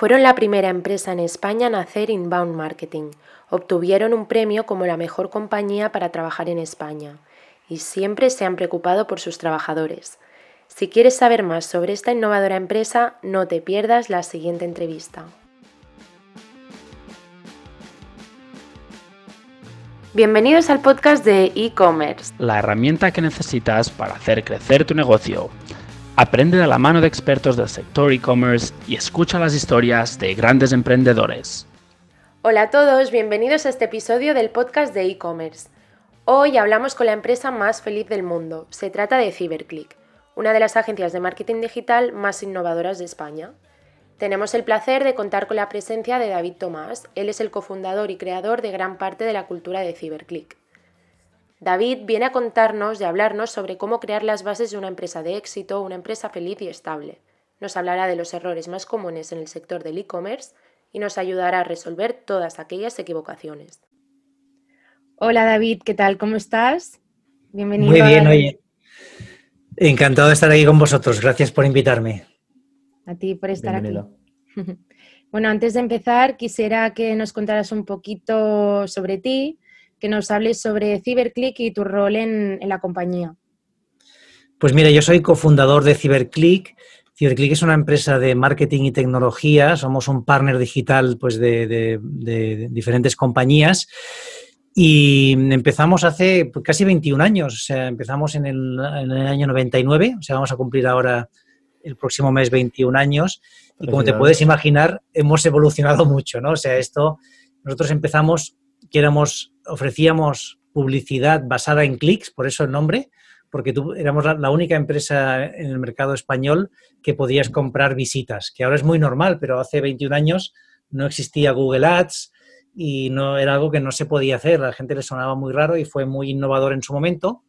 Fueron la primera empresa en España en hacer inbound marketing. Obtuvieron un premio como la mejor compañía para trabajar en España y siempre se han preocupado por sus trabajadores. Si quieres saber más sobre esta innovadora empresa, no te pierdas la siguiente entrevista. Bienvenidos al podcast de e-commerce. La herramienta que necesitas para hacer crecer tu negocio. Aprende de la mano de expertos del sector e-commerce y escucha las historias de grandes emprendedores. Hola a todos, bienvenidos a este episodio del podcast de e-commerce. Hoy hablamos con la empresa más feliz del mundo. Se trata de CyberClick, una de las agencias de marketing digital más innovadoras de España. Tenemos el placer de contar con la presencia de David Tomás. Él es el cofundador y creador de gran parte de la cultura de CyberClick. David viene a contarnos y hablarnos sobre cómo crear las bases de una empresa de éxito, una empresa feliz y estable. Nos hablará de los errores más comunes en el sector del e-commerce y nos ayudará a resolver todas aquellas equivocaciones. Hola David, ¿qué tal? ¿Cómo estás? Bienvenido. Muy bien, oye. Encantado de estar aquí con vosotros. Gracias por invitarme. A ti por estar aquí. Bueno, antes de empezar, quisiera que nos contaras un poquito sobre ti, que nos hables sobre CyberClick y tu rol en, la compañía. Pues mira, yo soy cofundador de CyberClick. CyberClick es una empresa de marketing y tecnología. Somos un partner digital pues, de, diferentes compañías. Y empezamos hace pues, casi 21 años. O sea, empezamos en el, en el, año 99. O sea, vamos a cumplir ahora el próximo mes 21 años. Y como te puedes imaginar, hemos evolucionado mucho, ¿no? O sea, esto, nosotros empezamos que éramos, ofrecíamos publicidad basada en clics, por eso el nombre, porque tú, éramos la, única empresa en el mercado español que podías comprar visitas, que ahora es muy normal, pero hace 21 años no existía Google Ads y no era algo que no se podía hacer, a la gente le sonaba muy raro y fue muy innovador en su momento,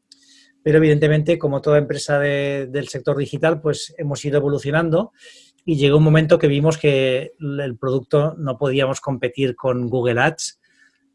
pero evidentemente, como toda empresa del sector digital, pues hemos ido evolucionando y llegó un momento que vimos que el producto no podíamos competir con Google Ads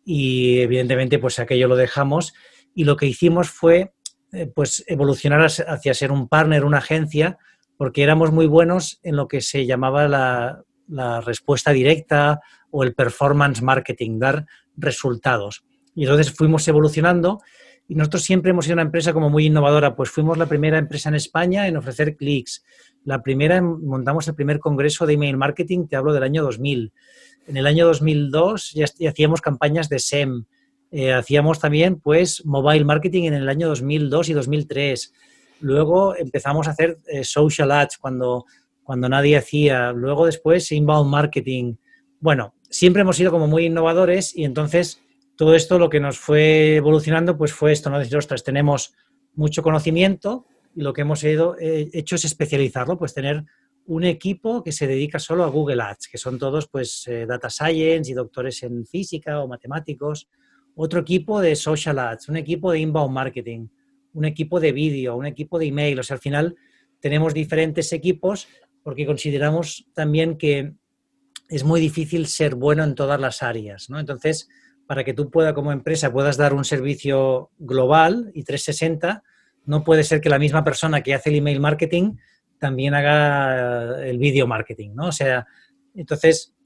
y evidentemente pues aquello lo dejamos y lo que hicimos fue eh, pues evolucionar hacia ser un partner, una agencia, porque éramos muy buenos en lo que se llamaba la, la respuesta directa o el performance marketing, dar resultados. Y entonces fuimos evolucionando y nosotros siempre hemos sido una empresa como muy innovadora, pues fuimos la primera empresa en España en ofrecer clics. La primera, montamos el primer congreso de email marketing, te hablo del año 2000. En el año 2002 ya, hacíamos campañas de SEM. Eh, hacíamos también pues mobile marketing en el año 2002 y 2003. Luego empezamos a hacer eh, social ads cuando, cuando nadie hacía. Luego después inbound marketing. Bueno, siempre hemos sido como muy innovadores y entonces todo esto lo que nos fue evolucionando pues fue esto, ¿no? Decir, ostras, tenemos mucho conocimiento y lo que hemos hecho es especializarlo, pues tener un equipo que se dedica solo a Google Ads, que son todos pues eh, data science y doctores en física o matemáticos, otro equipo de social ads, un equipo de inbound marketing, un equipo de vídeo, un equipo de email, o sea, al final tenemos diferentes equipos porque consideramos también que es muy difícil ser bueno en todas las áreas, ¿no? Entonces, para que tú puedas como empresa puedas dar un servicio global y 360, no puede ser que la misma persona que hace el email marketing también haga el video marketing, ¿no? O sea, entonces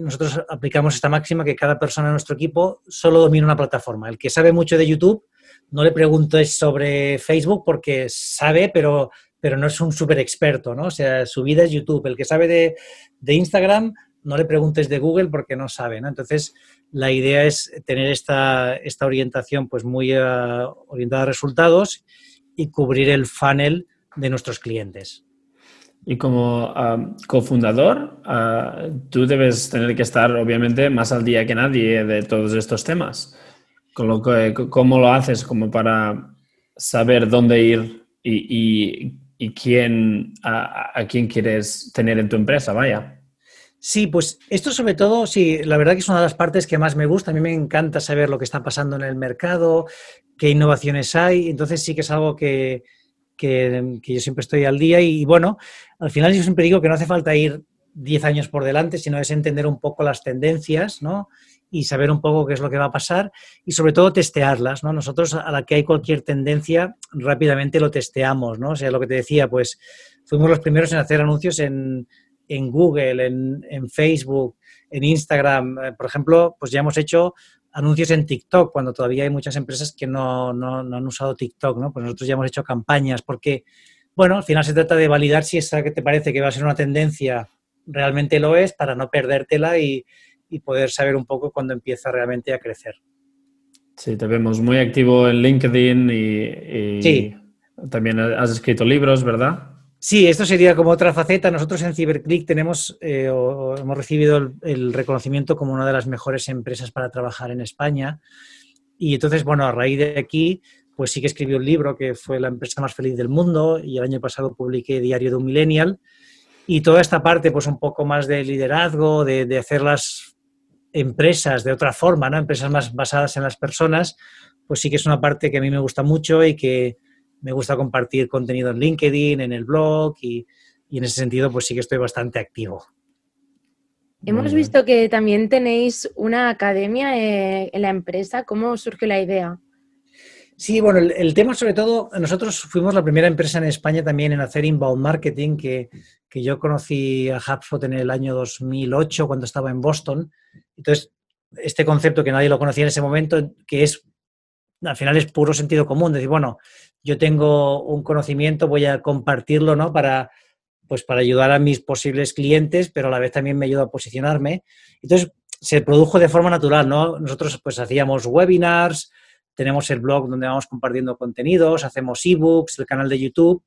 nosotros aplicamos esta máxima que cada persona en nuestro equipo solo domina una plataforma. El que sabe mucho de YouTube, no le preguntes sobre Facebook porque sabe, pero, pero no es un súper experto, ¿no? O sea, su vida es YouTube. El que sabe de, de, Instagram, no le preguntes de Google porque no sabe, ¿no? Entonces, la idea es tener esta, esta orientación pues muy uh, orientada a resultados y cubrir el funnel de nuestros clientes. Y como cofundador, ah, tú debes tener que estar, obviamente, más al día que nadie de todos estos temas. Con lo que, ¿Cómo lo haces como para saber dónde ir y, quién, a, quién quieres tener en tu empresa? Vaya. Sí, pues esto sobre todo, sí, la verdad que es una de las partes que más me gusta. A mí me encanta saber lo que está pasando en el mercado, qué innovaciones hay. Entonces sí que es algo que, que, yo siempre estoy al día y, bueno, al final yo siempre digo que no hace falta ir 10 años por delante, sino es entender un poco las tendencias, ¿no? Y saber un poco qué es lo que va a pasar y sobre todo testearlas, ¿no? Nosotros a la que hay cualquier tendencia rápidamente lo testeamos, ¿no? O sea, lo que te decía, pues fuimos los primeros en hacer anuncios en, en Google, en, Facebook, en Instagram. Eh, por ejemplo, pues ya hemos hecho anuncios en TikTok, cuando todavía hay muchas empresas que no, no, no, han usado TikTok, ¿no? Pues nosotros ya hemos hecho campañas porque, bueno, al final se trata de validar si esa que te parece que va a ser una tendencia realmente lo es para no perdértela y, y poder saber un poco cuándo empieza realmente a crecer. Sí, te vemos muy activo en LinkedIn y, sí. también has escrito libros, ¿verdad? Sí, esto sería como otra faceta. Nosotros en CyberClick tenemos eh, o, hemos recibido el, reconocimiento como una de las mejores empresas para trabajar en España. Y entonces, bueno, a raíz de aquí, pues sí que escribí un libro que fue La empresa más feliz del mundo y el año pasado publiqué Diario de un Millennial. Y toda esta parte, pues un poco más de liderazgo, de, de hacer las empresas de otra forma, ¿no? Empresas más basadas en las personas, pues sí que es una parte que a mí me gusta mucho y que me gusta compartir contenido en LinkedIn, en el blog y, en ese sentido pues sí que estoy bastante activo. Hemos visto que también tenéis una academia eh, en la empresa. ¿Cómo surgió la idea? Sí, bueno, el, tema sobre todo, nosotros fuimos la primera empresa en España también en hacer inbound marketing, que, que yo conocí a HubSpot en el año 2008 cuando estaba en Boston entonces, este concepto que nadie lo conocía en ese momento, que es, al final es puro sentido común, decir, bueno, yo tengo un conocimiento, voy a compartirlo, ¿no? Para, pues para ayudar a mis posibles clientes, pero a la vez también me ayuda a posicionarme. Entonces, se produjo de forma natural, ¿no? Nosotros pues hacíamos webinars, tenemos el blog donde vamos compartiendo contenidos, hacemos ebooks, el canal de YouTube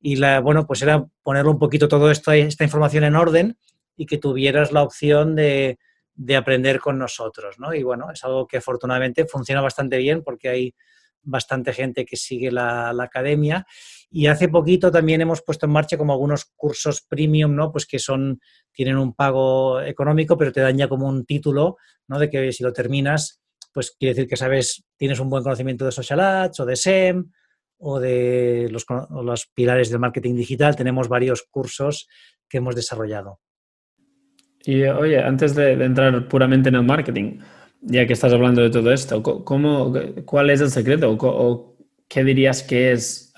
y la, bueno, pues era ponerlo un poquito todo esto, esta información en orden y que tuvieras la opción de, de aprender con nosotros, ¿no? Y bueno, es algo que afortunadamente funciona bastante bien porque hay bastante gente que sigue la, academia. Y hace poquito también hemos puesto en marcha como algunos cursos premium, ¿no? Pues que son, tienen un pago económico, pero te dan ya como un título, ¿no? De que si lo terminas, pues quiere decir que sabes, tienes un buen conocimiento de social ads o de SEM o de los, los pilares del marketing digital. Tenemos varios cursos que hemos desarrollado. Y oye, antes de, entrar puramente en el marketing, ya que estás hablando de todo esto, ¿cómo, ¿cuál es el secreto? ¿O, qué dirías que es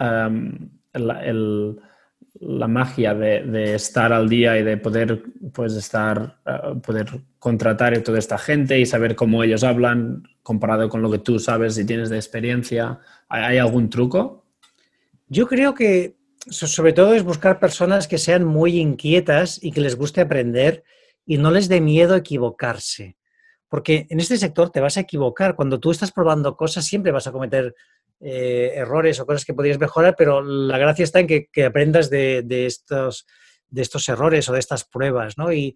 la magia de, estar al día y de poder, pues, estar, eh, poder contratar a toda esta gente y saber cómo ellos hablan comparado con lo que tú sabes y tienes de experiencia? ¿Hay algún truco? Yo creo que sobre todo es buscar personas que sean muy inquietas y que les guste aprender y no les dé miedo equivocarse. Porque en este sector te vas a equivocar. Cuando tú estás probando cosas, siempre vas a cometer eh, errores o cosas que podrías mejorar, pero la gracia está en que, aprendas de, estos, de estos errores o de estas pruebas, ¿no? Y,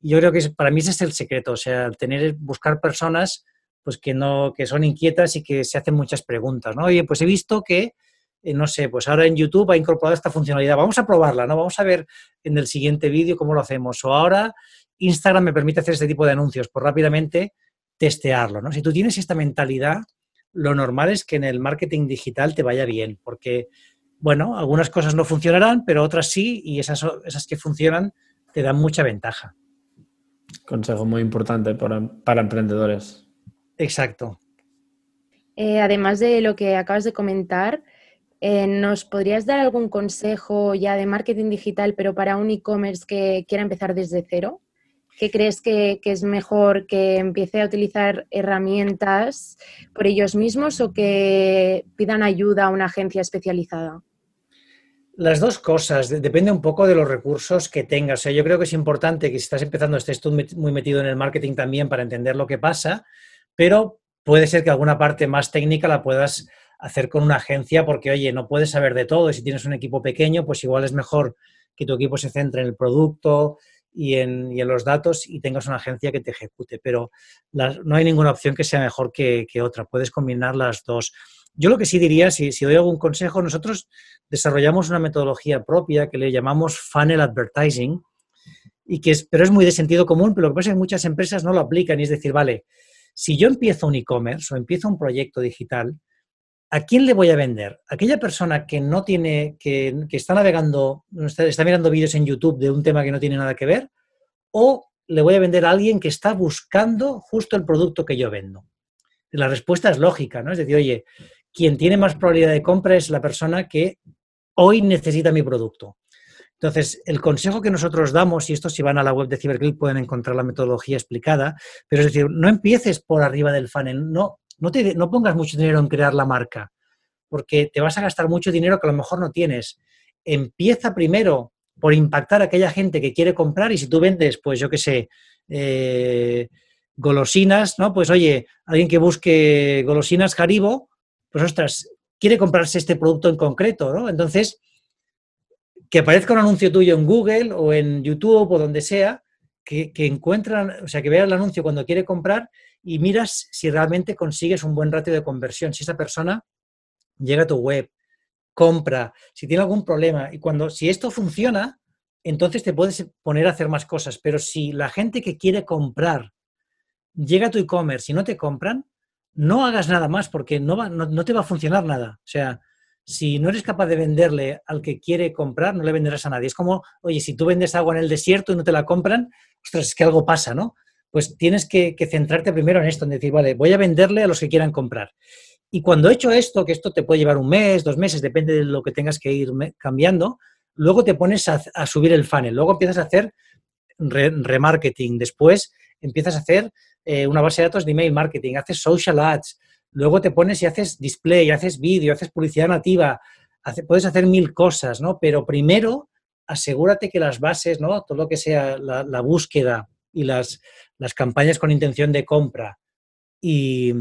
yo creo que para mí ese es el secreto, o sea, tener, buscar personas pues que no, que son inquietas y que se hacen muchas preguntas, ¿no? Oye, pues he visto que, eh, no sé, pues ahora en YouTube ha incorporado esta funcionalidad, vamos a probarla, ¿no? Vamos a ver en el siguiente vídeo cómo lo hacemos. O ahora Instagram me permite hacer este tipo de anuncios, por rápidamente testearlo. ¿no? Si tú tienes esta mentalidad, lo normal es que en el marketing digital te vaya bien, porque, bueno, algunas cosas no funcionarán, pero otras sí, y esas, esas que funcionan te dan mucha ventaja. Consejo muy importante para, emprendedores. Exacto. Eh, además de lo que acabas de comentar, eh, ¿nos podrías dar algún consejo ya de marketing digital, pero para un e-commerce que quiera empezar desde cero? ¿Qué crees que, es mejor que empiece a utilizar herramientas por ellos mismos o que pidan ayuda a una agencia especializada? Las dos cosas, depende un poco de los recursos que tengas. O sea, yo creo que es importante que si estás empezando estés tú muy metido en el marketing también para entender lo que pasa, pero puede ser que alguna parte más técnica la puedas hacer con una agencia porque, oye, no puedes saber de todo y si tienes un equipo pequeño, pues igual es mejor que tu equipo se centre en el producto, y en, los datos y tengas una agencia que te ejecute. Pero no hay ninguna opción que sea mejor que, otra. Puedes combinar las dos. Yo lo que sí diría, si, doy algún consejo, nosotros desarrollamos una metodología propia que le llamamos funnel advertising, y que es, pero es muy de sentido común, pero lo que pasa es que muchas empresas no lo aplican y es decir, vale, si yo empiezo un e-commerce o empiezo un proyecto digital, ¿a quién le voy a vender? Aquella persona que no tiene, que, está navegando, está, mirando vídeos en YouTube de un tema que no tiene nada que ver, o le voy a vender a alguien que está buscando justo el producto que yo vendo. La respuesta es lógica, ¿no? Es decir, oye, quien tiene más probabilidad de compra es la persona que hoy necesita mi producto. Entonces, el consejo que nosotros damos, y esto si van a la web de CyberClick pueden encontrar la metodología explicada, pero es decir, no empieces por arriba del funnel, no, no, te, no pongas mucho dinero en crear la marca, porque te vas a gastar mucho dinero que a lo mejor no tienes. Empieza primero por impactar a aquella gente que quiere comprar y si tú vendes, pues yo qué sé, eh, golosinas, ¿no? Pues oye, alguien que busque golosinas Haribo, pues ostras, quiere comprarse este producto en concreto, ¿no? Entonces, que aparezca un anuncio tuyo en Google o en YouTube o donde sea, que, que encuentran, o sea, que vea el anuncio cuando quiere comprar y miras si realmente consigues un buen ratio de conversión, si esa persona llega a tu web, compra, si tiene algún problema y cuando, si esto funciona, entonces te puedes poner a hacer más cosas, pero si la gente que quiere comprar llega a tu e-commerce y no te compran, no hagas nada más porque no, va, no, te va a funcionar nada. O sea, si no eres capaz de venderle al que quiere comprar, no le venderás a nadie. Es como, oye, si tú vendes agua en el desierto y no te la compran, ostras, es que algo pasa, ¿no? Pues tienes que, centrarte primero en esto, en decir, vale, voy a venderle a los que quieran comprar. Y cuando he hecho esto, que esto te puede llevar un mes, dos meses, depende de lo que tengas que ir cambiando, luego te pones a, subir el funnel, luego empiezas a hacer remarketing, después empiezas a hacer eh, una base de datos de email marketing, haces social ads, luego te pones y haces display, haces vídeo, haces publicidad nativa, puedes hacer mil cosas, ¿no? Pero primero asegúrate que las bases, ¿no? Todo lo que sea la, búsqueda y las, las, campañas con intención de compra y,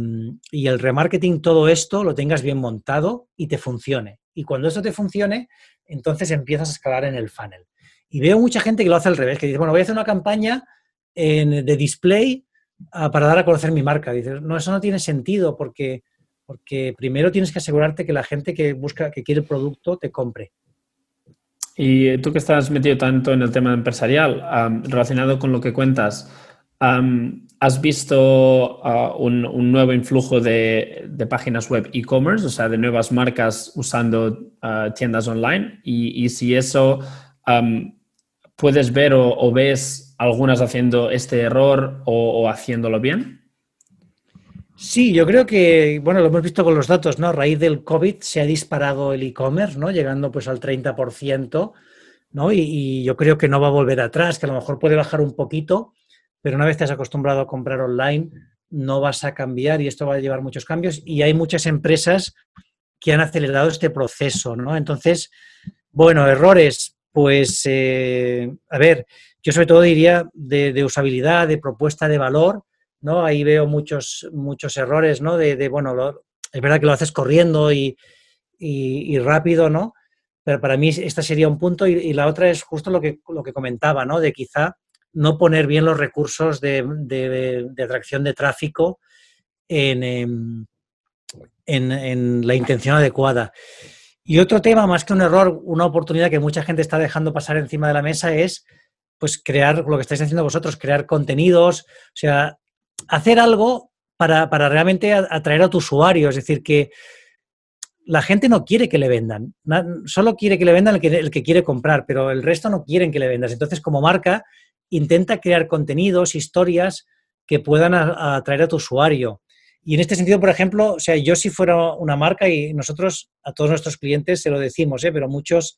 y, el remarketing, todo esto lo tengas bien montado y te funcione. Y cuando esto te funcione, entonces empiezas a escalar en el funnel. Y veo mucha gente que lo hace al revés, que dice, bueno, voy a hacer una campaña de display ah, para dar a conocer mi marca. Dices, no, eso no tiene sentido porque, porque primero tienes que asegurarte que la gente que busca, que quiere el producto, te compre. Y tú que estás metido tanto en el tema empresarial, relacionado con lo que cuentas, ¿has visto ah, un, nuevo influjo de, páginas web e-commerce, o sea, de nuevas marcas usando ah, tiendas online? Y, si eso puedes ver o ves algunas haciendo este error o, haciéndolo bien? Sí, yo creo que, bueno, lo hemos visto con los datos, ¿no? A raíz del COVID se ha disparado el e-commerce, ¿no? Llegando pues al 30%, ¿no? Y, yo creo que no va a volver atrás, que a lo mejor puede bajar un poquito, pero una vez te has acostumbrado a comprar online, no vas a cambiar y esto va a llevar muchos cambios. Y hay muchas empresas que han acelerado este proceso, ¿no? Entonces, bueno, errores, pues, eh, a ver, yo sobre todo diría de, usabilidad, de propuesta de valor, ¿no? Ahí veo muchos, muchos errores, ¿no? De, bueno, es verdad que lo haces corriendo y, rápido, ¿no? Pero para mí esta sería un punto y, la otra es justo lo que, lo que comentaba, ¿no? De quizá no poner bien los recursos de, atracción de tráfico em, en, en, la intención adecuada. Y otro tema, más que un error, una oportunidad que mucha gente está dejando pasar encima de la mesa es pues crear lo que estáis haciendo vosotros, crear contenidos, o sea, hacer algo para, realmente atraer a tu usuario, es decir, que la gente no quiere que le vendan, solo quiere que le vendan el que, el que quiere comprar, pero el resto no quieren que le vendas. Entonces, como marca, intenta crear contenidos, historias que puedan atraer a tu usuario. Y en este sentido, por ejemplo, o sea, yo si fuera una marca y nosotros a todos nuestros clientes se lo decimos, ¿eh? pero muchos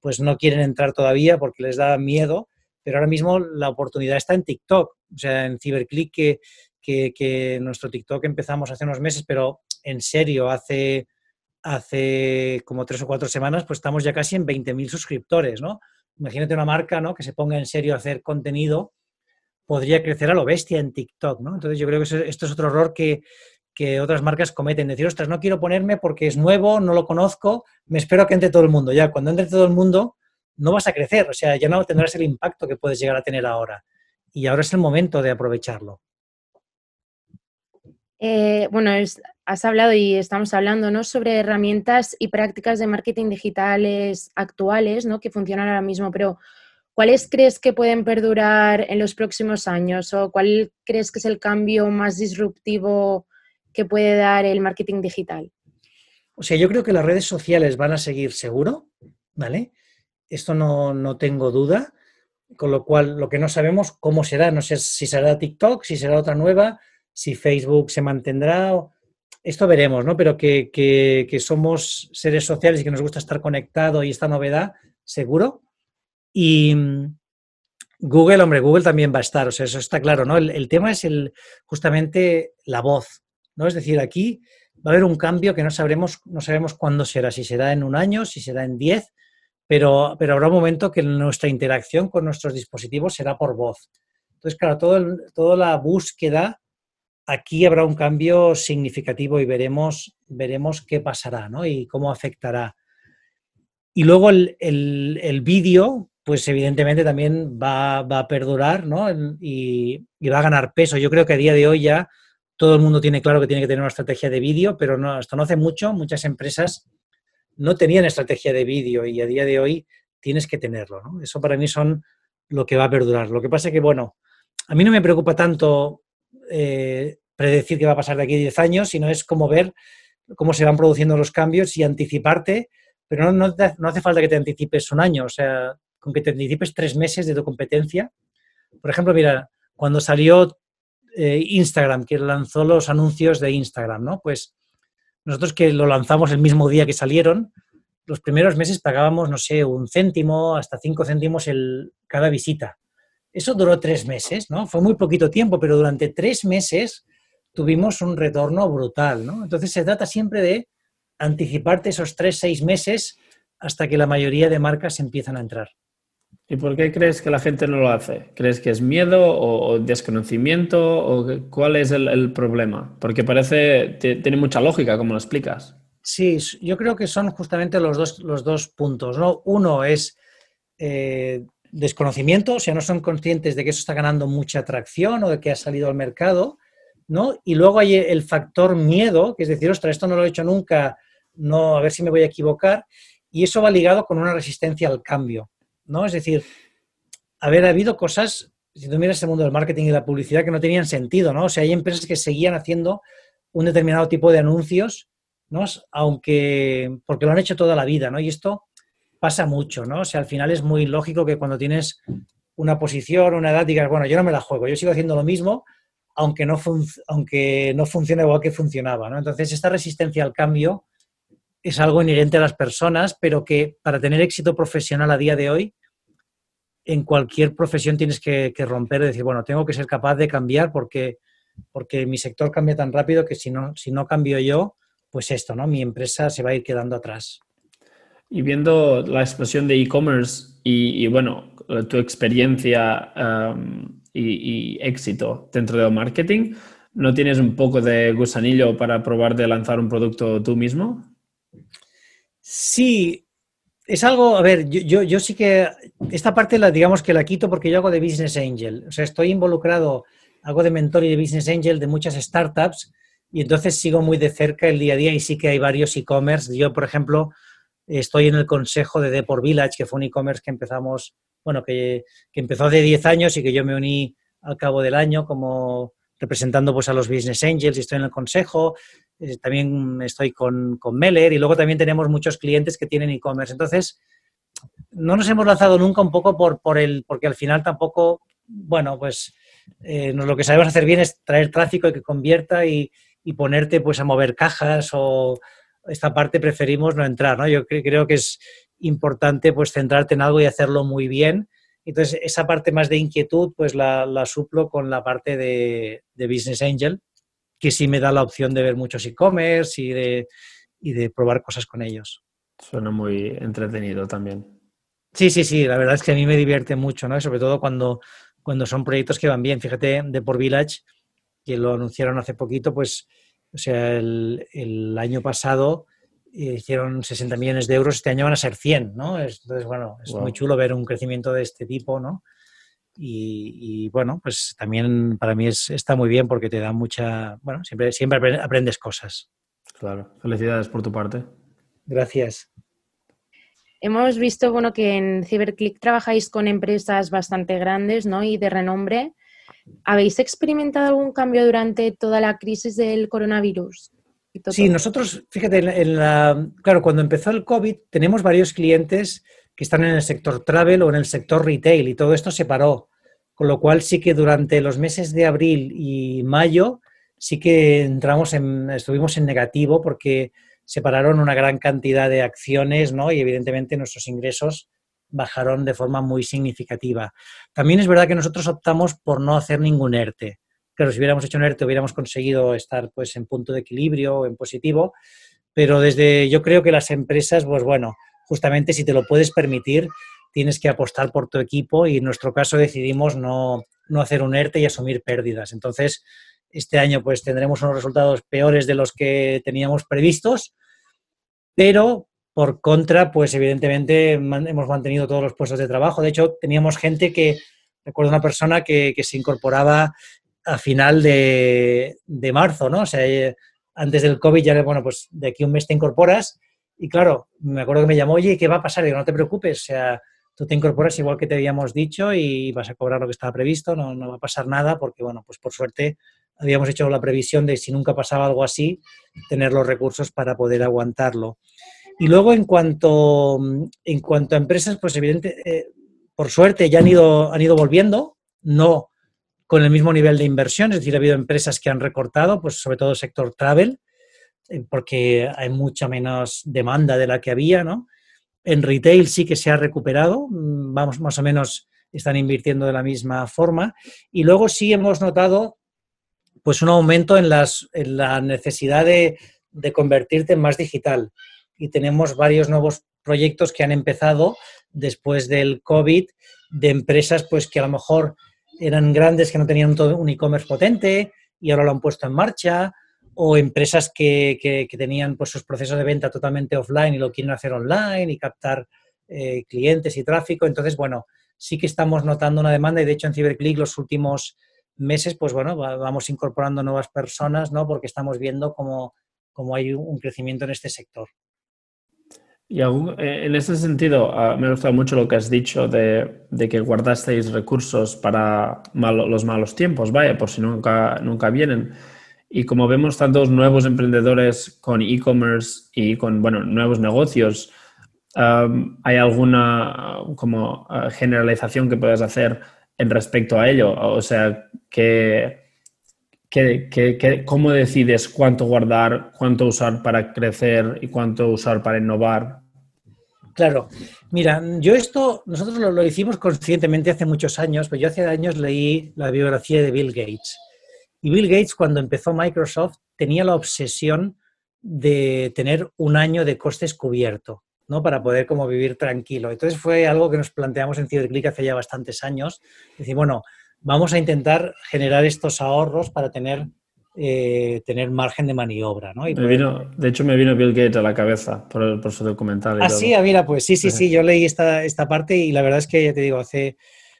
pues no quieren entrar todavía porque les da miedo, pero ahora mismo la oportunidad está en TikTok, o sea, en Ciberclick, que, nuestro TikTok empezamos hace unos meses, pero en serio, hace, hace como tres o cuatro semanas, pues estamos ya casi en 20.000 suscriptores, ¿no? Imagínate una marca, ¿no? Que se ponga en serio a hacer contenido, podría crecer a lo bestia en TikTok, ¿no? Entonces yo creo que esto es otro error que, que otras marcas cometen, decir, ostras, no quiero ponerme porque es nuevo, no lo conozco, me espero que entre todo el mundo. Ya, cuando entre todo el mundo, no vas a crecer, o sea, ya no tendrás el impacto que puedes llegar a tener ahora. Y ahora es el momento de aprovecharlo. Eh, bueno, has hablado y estamos hablando ¿no? sobre herramientas y prácticas de marketing digitales actuales ¿no? que funcionan ahora mismo, pero ¿cuáles crees que pueden perdurar en los próximos años o cuál crees que es el cambio más disruptivo que puede dar el marketing digital? O sea, yo creo que las redes sociales van a seguir seguro, ¿vale? Esto no, tengo duda, con lo cual lo que no sabemos cómo será, no sé si será TikTok, si será otra nueva, si Facebook se mantendrá, esto veremos, ¿no? Pero que, que, somos seres sociales y que nos gusta estar conectados y esta novedad, seguro. Y mm, Google, hombre, Google también va a estar, o sea, eso está claro, ¿no? El, tema es el, justamente la voz, ¿no? Es decir, aquí va a haber un cambio que no sabremos, no sabemos cuándo será, si será en un año, si será en diez, pero, pero habrá un momento que nuestra interacción con nuestros dispositivos será por voz. Entonces, claro, todo toda la búsqueda, aquí habrá un cambio significativo y veremos, veremos qué pasará, ¿no? Y cómo afectará. Y luego el, el vídeo, pues evidentemente también va, a perdurar ¿no? y, va a ganar peso. Yo creo que a día de hoy ya todo el mundo tiene claro que tiene que tener una estrategia de vídeo, pero no, hasta no hace mucho muchas empresas no tenían estrategia de vídeo y a día de hoy tienes que tenerlo. ¿no? Eso para mí son lo que va a perdurar. Lo que pasa es que, bueno, a mí no me preocupa tanto eh, predecir qué va a pasar de aquí a 10 años, sino es como ver cómo se van produciendo los cambios y anticiparte, pero no, no hace falta que te anticipes un año. O sea, con que te anticipes tres meses de tu competencia. Por ejemplo, mira, cuando salió eh, Instagram, que lanzó los anuncios de Instagram, ¿no? Pues nosotros que lo lanzamos el mismo día que salieron, los primeros meses pagábamos, no sé, un céntimo, hasta cinco céntimos el, cada visita. Eso duró tres meses, ¿no? Fue muy poquito tiempo, pero durante tres meses tuvimos un retorno brutal, ¿no? Entonces se trata siempre de anticiparte esos tres, seis meses hasta que la mayoría de marcas empiezan a entrar. ¿Y por qué crees que la gente no lo hace? ¿Crees que es miedo o, desconocimiento? ¿O cuál es el, problema? Porque parece, tiene mucha lógica como lo explicas. Sí, yo creo que son justamente los dos, los dos puntos. ¿no? Uno es eh, desconocimiento, o sea, no son conscientes de que eso está ganando mucha atracción o de que ha salido al mercado, ¿no? Y luego hay el factor miedo, que es decir, ostras, esto no lo he hecho nunca, no, a ver si me voy a equivocar, y eso va ligado con una resistencia al cambio. ¿No? Es decir, haber habido cosas, si tú miras el mundo del marketing y la publicidad, que no tenían sentido, ¿no? O sea, hay empresas que seguían haciendo un determinado tipo de anuncios, ¿no? Aunque, porque lo han hecho toda la vida, ¿no? Y esto pasa mucho, ¿no? O sea, al final es muy lógico que cuando tienes una posición, una edad, digas, bueno, yo no me la juego, yo sigo haciendo lo mismo, aunque no, aunque no funcione igual que funcionaba, ¿no? Entonces, esta resistencia al cambio es algo inherente a las personas, pero que para tener éxito profesional a día de hoy, en cualquier profesión tienes que, romper y decir, bueno, tengo que ser capaz de cambiar porque, porque mi sector cambia tan rápido que si no, si no cambio yo, pues esto, ¿no? Mi empresa se va a ir quedando atrás. Y viendo la explosión de e-commerce y, bueno, tu experiencia um, y, y, éxito dentro del marketing, ¿no tienes un poco de gusanillo para probar de lanzar un producto tú mismo? Sí, es algo, a ver, yo, yo, sí que esta parte la digamos que la quito porque yo hago de Business Angel, o sea, estoy involucrado, hago de mentor y de Business Angel de muchas startups y entonces sigo muy de cerca el día a día y sí que hay varios e-commerce. Yo, por ejemplo, estoy en el consejo de Deport Village, que fue un e-commerce que empezamos, bueno, que, que, empezó hace 10 años y que yo me uní al cabo del año como representando pues a los Business Angels y estoy en el consejo. Eh, también estoy con, con Meller y luego también tenemos muchos clientes que tienen e-commerce. Entonces, no nos hemos lanzado nunca un poco por, por el, porque al final tampoco, bueno, pues eh, lo que sabemos hacer bien es traer tráfico y que convierta y, y, ponerte pues a mover cajas o esta parte preferimos no entrar, ¿no? Yo creo que es importante pues centrarte en algo y hacerlo muy bien. Entonces, esa parte más de inquietud pues la, la suplo con la parte de, de Business Angel que sí me da la opción de ver muchos e-commerce y de, y de probar cosas con ellos. Suena muy entretenido también. Sí, sí, sí, la verdad es que a mí me divierte mucho, ¿no? Sobre todo cuando, cuando son proyectos que van bien. Fíjate, de por Village, que lo anunciaron hace poquito, pues, o sea, el, el año pasado hicieron 60 millones de euros, este año van a ser 100, ¿no? Entonces, bueno, es muy chulo ver un crecimiento de este tipo, ¿no? Y, bueno, pues también para mí es, está muy bien porque te da mucha, bueno, siempre, siempre aprendes cosas. Claro, felicidades por tu parte. Gracias. Hemos visto, bueno, que en CyberClick trabajáis con empresas bastante grandes, ¿no? Y de renombre. ¿Habéis experimentado algún cambio durante toda la crisis del coronavirus? Sí, nosotros, fíjate, en la, claro, cuando empezó el COVID, tenemos varios clientes que están en el sector travel o en el sector retail y todo esto se paró. Con lo cual sí que durante los meses de abril y mayo sí que entramos en, estuvimos en negativo porque se pararon una gran cantidad de acciones ¿no? y evidentemente nuestros ingresos bajaron de forma muy significativa. También es verdad que nosotros optamos por no hacer ningún ERTE. Claro, si hubiéramos hecho un ERTE hubiéramos conseguido estar pues, en punto de equilibrio en positivo, pero desde yo creo que las empresas, pues bueno, justamente si te lo puedes permitir, tienes que apostar por tu equipo y en nuestro caso decidimos no, no hacer un ERTE y asumir pérdidas. Entonces, este año pues tendremos unos resultados peores de los que teníamos previstos, pero por contra, pues evidentemente hemos mantenido todos los puestos de trabajo. De hecho, teníamos gente que, recuerdo una persona que, se incorporaba a final de, marzo, ¿no? O sea, eh, antes del COVID ya, bueno, pues de aquí un mes te incorporas y claro, me acuerdo que me llamó, oye, ¿qué va a pasar? Y digo, no te preocupes, o sea, tú te incorporas igual que te habíamos dicho y vas a cobrar lo que estaba previsto, no, no va a pasar nada porque, bueno, pues por suerte habíamos hecho la previsión de si nunca pasaba algo así, tener los recursos para poder aguantarlo. Y luego en cuanto, en cuanto a empresas, pues evidente, eh, por suerte ya han ido, han ido volviendo, no con el mismo nivel de inversión, es decir, ha habido empresas que han recortado, pues sobre todo sector travel, eh, porque hay mucha menos demanda de la que había, ¿no? En retail sí que se ha recuperado, mm, vamos, más o menos están invirtiendo de la misma forma. Y luego sí hemos notado pues un aumento en, las, en la necesidad de, de, convertirte en más digital. Y tenemos varios nuevos proyectos que han empezado después del COVID de empresas pues que a lo mejor eran grandes que no tenían un e-commerce potente y ahora lo han puesto en marcha o empresas que, que, tenían pues, sus procesos de venta totalmente offline y lo quieren hacer online y captar eh, clientes y tráfico. Entonces, bueno, sí que estamos notando una demanda y de hecho en CiberClick los últimos meses, pues bueno, vamos incorporando nuevas personas, ¿no? Porque estamos viendo cómo, hay un crecimiento en este sector. Y eh, en ese sentido, ah, me ha gustado mucho lo que has dicho de, que guardasteis recursos para los malos tiempos, vaya, por si nunca, nunca vienen. Y como vemos tantos nuevos emprendedores con e-commerce y con, bueno, nuevos negocios, ¿hay alguna como ah, generalización que puedas hacer en respecto a ello? O sea, que, ¿cómo decides cuánto guardar, cuánto usar para crecer y cuánto usar para innovar? Claro, mira, yo esto, nosotros lo, lo hicimos conscientemente hace muchos años, pero yo hace años leí la biografía de Bill Gates. Y Bill Gates, cuando empezó Microsoft, tenía la obsesión de tener un año de costes cubierto. ¿no? Para poder como vivir tranquilo. Entonces fue algo que nos planteamos en CiberClick hace ya bastantes años. Decir, bueno, vamos a intentar generar estos ahorros para tener, eh, tener margen de maniobra, ¿no? de hecho, me vino Bill Gates a la cabeza por, por su documental. ah, sí, ah, mira, pues sí, sí, sí, yo leí esta, esta parte y la verdad es que, ya te digo, hace,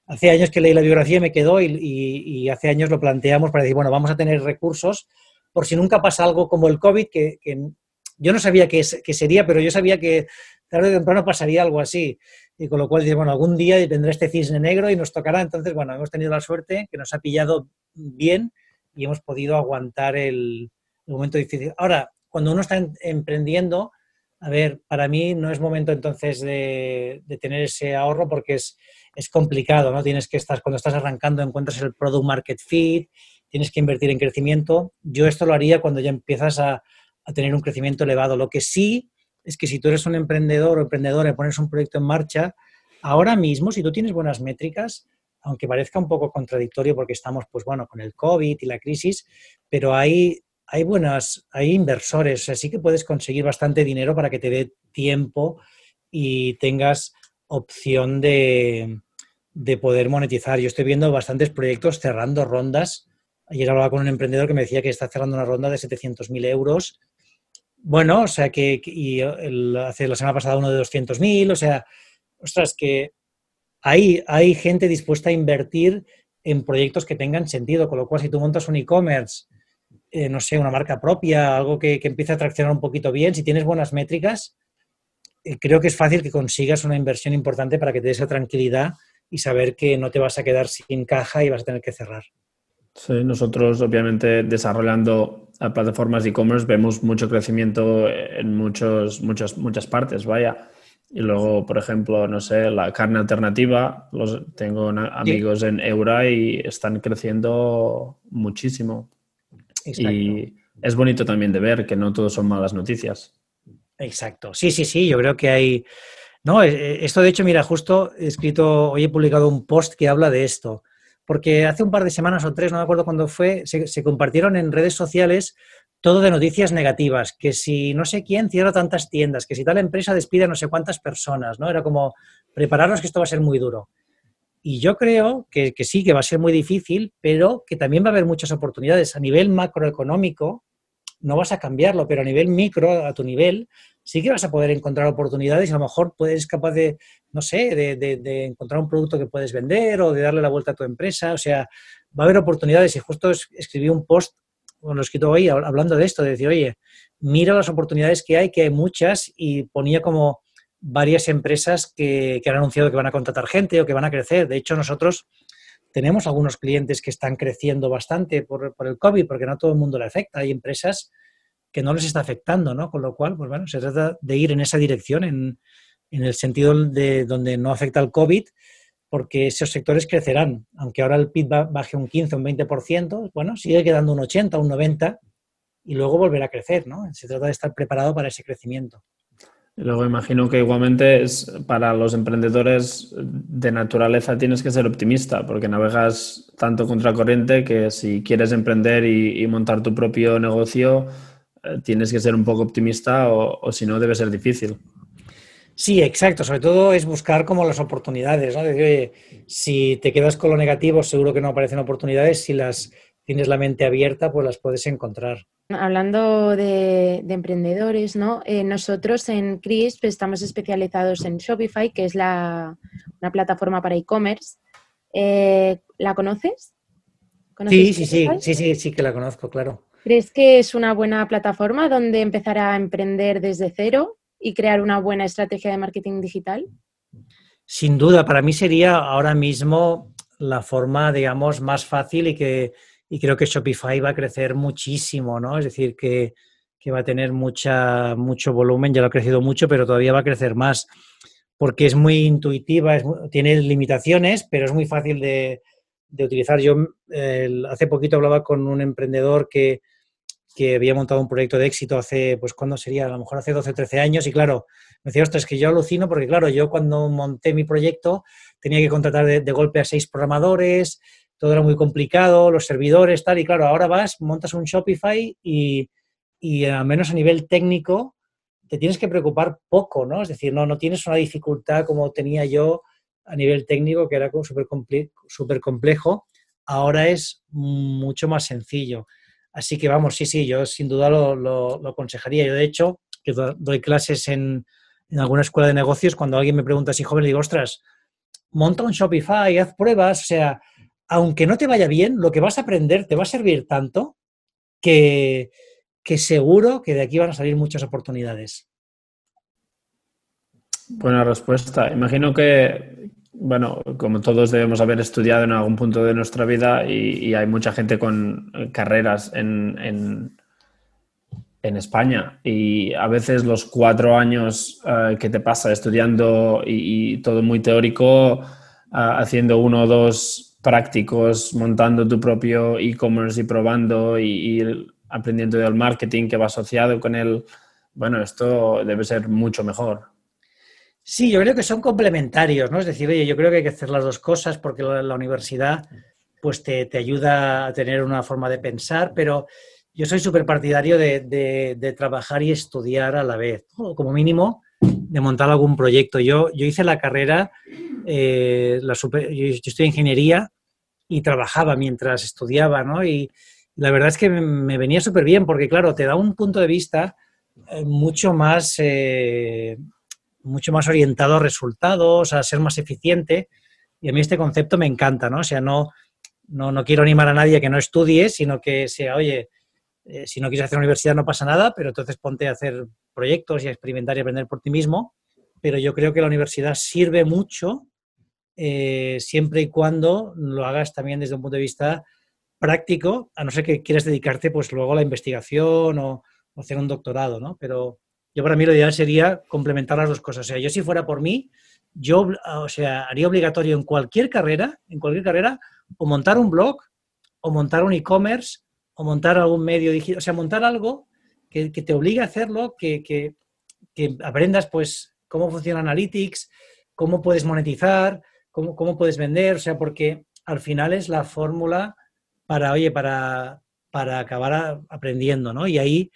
hace años que leí la biografía y me quedó y, y, hace años lo planteamos para decir, bueno, vamos a tener recursos por si nunca pasa algo como el COVID, que, que yo no sabía qué, sería, pero yo sabía que tarde o temprano pasaría algo así. Y con lo cual, bueno, algún día vendrá este cisne negro y nos tocará. Entonces, bueno, hemos tenido la suerte que nos ha pillado bien y hemos podido aguantar el, momento difícil. Ahora, cuando uno está emprendiendo, a ver, para mí no es momento entonces de, tener ese ahorro porque es, es, complicado, ¿no? Tienes que estar, cuando estás arrancando, encuentras el product market fit, tienes que invertir en crecimiento. Yo esto lo haría cuando ya empiezas a, a tener un crecimiento elevado. Lo que sí es que si tú eres un emprendedor o emprendedora y pones un proyecto en marcha, ahora mismo, si tú tienes buenas métricas, aunque parezca un poco contradictorio porque estamos, pues bueno, con el COVID y la crisis, pero hay, hay buenas, hay inversores, así que puedes conseguir bastante dinero para que te dé tiempo y tengas opción de, de poder monetizar. Yo estoy viendo bastantes proyectos cerrando rondas. Ayer hablaba con un emprendedor que me decía que está cerrando una ronda de 700.000 euros bueno, o sea que, y hace la semana pasada uno de 200.000, o sea, ostras, que hay, hay gente dispuesta a invertir en proyectos que tengan sentido, con lo cual si tú montas un e-commerce, eh, no sé, una marca propia, algo que, que, empiece a traccionar un poquito bien, si tienes buenas métricas, eh, creo que es fácil que consigas una inversión importante para que te dé esa tranquilidad y saber que no te vas a quedar sin caja y vas a tener que cerrar. Sí, nosotros obviamente desarrollando plataformas de e-commerce vemos mucho crecimiento en muchos, muchas, muchas partes, vaya. Y luego, por ejemplo, no sé, la carne alternativa, los, tengo amigos en Eura y están creciendo muchísimo. Y es bonito también de ver que no todo son malas noticias. Exacto. Sí, sí, sí, yo creo que hay, No, eh, eh, esto de hecho, mira, justo he escrito, hoy he publicado un post que habla de esto, porque hace un par de semanas o tres, no me acuerdo cuándo fue, se, compartieron en redes sociales todo de noticias negativas, que si no sé quién cierra tantas tiendas, que si tal empresa despide a no sé cuántas personas, ¿no? Era como prepararnos que esto va a ser muy duro. Y yo creo que, que, sí, que va a ser muy difícil, pero que también va a haber muchas oportunidades. A nivel macroeconómico, no vas a cambiarlo, pero a nivel micro, a tu nivel, sí que vas a poder encontrar oportunidades y a lo mejor puedes capaz de, no sé, de, encontrar un producto que puedes vender o de darle la vuelta a tu empresa. O sea, va a haber oportunidades y justo escribí un post, bueno, lo escrito hoy, hablando de esto, de decir, oye, mira las oportunidades que hay, que hay muchas y ponía como varias empresas que, han anunciado que van a contratar gente o que van a crecer. De hecho, nosotros tenemos algunos clientes que están creciendo bastante por, por el COVID, porque no todo el mundo le afecta. Hay empresas que no les está afectando, ¿no? Con lo cual, pues bueno, se trata de ir en esa dirección, en, el sentido de donde no afecta el COVID, porque esos sectores crecerán. Aunque ahora el PIB baje un 15, un 20%, bueno, sigue quedando un 80, un 90 y luego volverá a crecer, ¿no? Se trata de estar preparado para ese crecimiento. Luego imagino que igualmente es para los emprendedores de naturaleza tienes que ser optimista, porque navegas tanto contra corriente que si quieres emprender y montar tu propio negocio, tienes que ser un poco optimista o, si no debe ser difícil. Sí, exacto. Sobre todo es buscar como las oportunidades, ¿no? si te quedas con lo negativo, seguro que no aparecen oportunidades. Si las tienes la mente abierta, pues las puedes encontrar. Hablando de, emprendedores, ¿no? Eh, nosotros en CRISP estamos especializados en Shopify, que es la, una plataforma para e-commerce. Eh, ¿La conoces? sí, sí, sí, sí, sí, sí que la conozco, claro. ¿Crees que es una buena plataforma donde empezar a emprender desde cero y crear una buena estrategia de marketing digital? Sin duda, para mí sería ahora mismo la forma, digamos, más fácil y que y creo que Shopify va a crecer muchísimo, ¿no? Es decir, que, va a tener mucha, mucho volumen, ya lo ha crecido mucho, pero todavía va a crecer más, porque es muy intuitiva, tiene limitaciones, pero es muy fácil de, utilizar. Yo hace poquito hablaba con un emprendedor que, que había montado un proyecto de éxito hace, pues, ¿cuándo sería? A lo mejor hace 12 o 13 años y claro, me decía, ostras, es que yo alucino porque claro, yo cuando monté mi proyecto tenía que contratar de, golpe a seis programadores, todo era muy complicado, los servidores, tal, y claro, ahora vas, montas un Shopify y, y al menos a nivel técnico te tienes que preocupar poco, ¿no? Es decir, no, no tienes una dificultad como tenía yo a nivel técnico, que era súper complejo, ahora es mucho más sencillo. Así que vamos, sí, sí, yo sin duda lo, aconsejaría. Yo, de hecho, que doy clases en, alguna escuela de negocios, cuando alguien me pregunta si joven, le digo, ostras, monta un Shopify, haz pruebas, o sea, aunque no te vaya bien, lo que vas a aprender te va a servir tanto que, que seguro que de aquí van a salir muchas oportunidades. Buena respuesta. Imagino que, bueno, como todos debemos haber estudiado en algún punto de nuestra vida y, hay mucha gente con carreras en, en, España y a veces los cuatro años eh, que te pasa estudiando y, todo muy teórico, eh, haciendo uno o dos prácticos, montando tu propio e-commerce y probando y aprendiendo del marketing que va asociado con él, bueno, esto debe ser mucho mejor. Sí, yo creo que son complementarios, ¿no? Es decir, oye, yo creo que hay que hacer las dos cosas porque la, universidad pues te, ayuda a tener una forma de pensar, pero yo soy súper partidario de, trabajar y estudiar a la vez, como mínimo de montar algún proyecto. Yo, yo hice la carrera, eh, la super, yo, estoy en ingeniería y trabajaba mientras estudiaba, ¿no? Y la verdad es que me, venía súper bien porque, claro, te da un punto de vista eh, mucho más... Eh, mucho más orientado a resultados, a ser más eficiente. Y a mí este concepto me encanta, ¿no? O sea, no, no, quiero animar a nadie a que no estudie, sino que sea, oye, eh, si no quieres hacer universidad no pasa nada, pero entonces ponte a hacer proyectos y a experimentar y aprender por ti mismo. Pero yo creo que la universidad sirve mucho eh, siempre y cuando lo hagas también desde un punto de vista práctico, a no ser que quieras dedicarte pues luego a la investigación o hacer un doctorado, ¿no? Pero yo para mí lo ideal sería complementar las dos cosas. O sea, yo si fuera por mí, yo o sea, haría obligatorio en cualquier carrera, en cualquier carrera, o montar un blog, o montar un e-commerce, o montar algún medio digital, o sea, montar algo que, te obligue a hacerlo, que, aprendas pues cómo funciona Analytics, cómo puedes monetizar, cómo, cómo puedes vender, o sea, porque al final es la fórmula para, oye, para, para acabar aprendiendo, ¿no? Y ahí,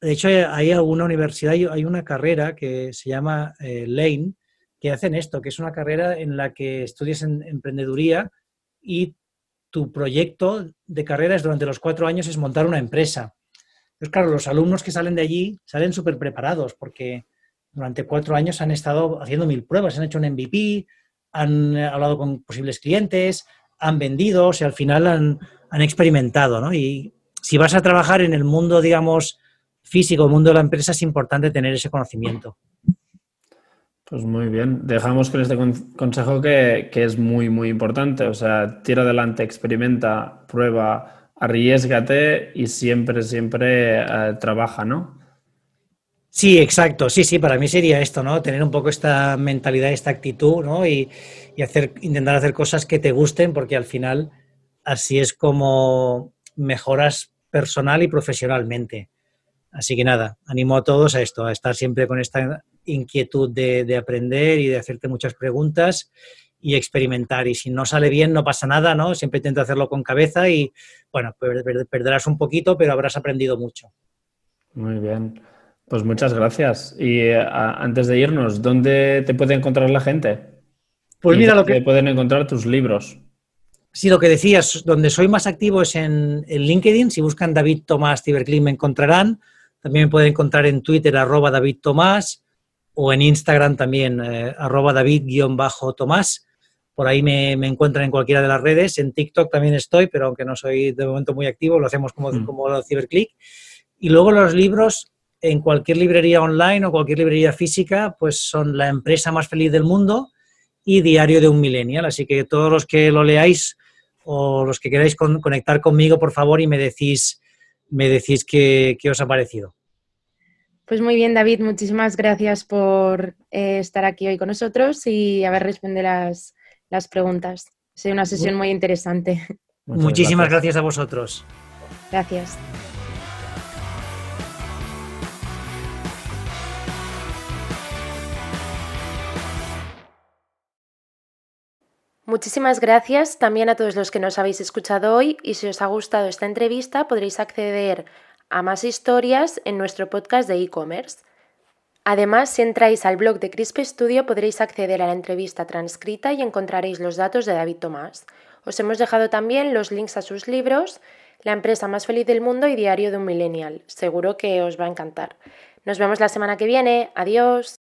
de hecho, hay alguna universidad, hay una carrera que se llama eh, Lane, que hacen esto, que es una carrera en la que estudias en emprendeduría y tu proyecto de carreras durante los cuatro años es montar una empresa. Entonces, claro, los alumnos que salen de allí salen súper preparados porque durante cuatro años han estado haciendo mil pruebas, han hecho un MVP, han hablado con posibles clientes, han vendido, o al final han, han experimentado, ¿no? Y si vas a trabajar en el mundo, digamos, físico, mundo de la empresa, es importante tener ese conocimiento. Pues muy bien. Dejamos con este consejo que, es muy, muy importante. O sea, tira adelante, experimenta, prueba, arriesgate y siempre, siempre eh, trabaja, ¿no? Sí, exacto. Sí, sí, para mí sería esto, ¿no? Tener un poco esta mentalidad, esta actitud, ¿no? Y, y hacer, intentar hacer cosas que te gusten, porque al final así es como mejoras personal y profesionalmente. Así que nada, animo a todos a esto, a estar siempre con esta inquietud de, aprender y de hacerte muchas preguntas y experimentar. Y si no sale bien, no pasa nada, ¿no? Siempre intento hacerlo con cabeza y, bueno, perderás un poquito, pero habrás aprendido mucho. Muy bien. Pues muchas gracias. Y eh, antes de irnos, ¿dónde te puede encontrar la gente? Pues mira lo que... pueden encontrar tus libros. Sí, lo que decías, donde soy más activo es en, LinkedIn. Si buscan David Tomás Ciberclean me encontrarán. También me pueden encontrar en Twitter, arroba David Tomás o en Instagram también, eh, arroba David-Tomás. Por ahí me, encuentran en cualquiera de las redes. En TikTok también estoy, pero aunque no soy de momento muy activo, lo hacemos como, mm. como Ciberclick. Y luego los libros, en cualquier librería online o cualquier librería física, pues son La empresa más feliz del mundo y Diario de un Millennial. Así que todos los que lo leáis o los que queráis conectar conmigo, por favor, y me decís, me decís qué os ha parecido. Pues muy bien, David, muchísimas gracias por eh, estar aquí hoy con nosotros y haber respondido las, las preguntas. Ha sido una sesión muy interesante. Muchísimas gracias. a vosotros. Gracias. Muchísimas gracias también a todos los que nos habéis escuchado hoy y si os ha gustado esta entrevista podréis acceder a más historias en nuestro podcast de e-commerce. Además, si entráis al blog de Crisp Studio podréis acceder a la entrevista transcrita y encontraréis los datos de David Tomás. Os hemos dejado también los links a sus libros, La empresa más feliz del mundo y Diario de un Millennial. Seguro que os va a encantar. Nos vemos la semana que viene. Adiós.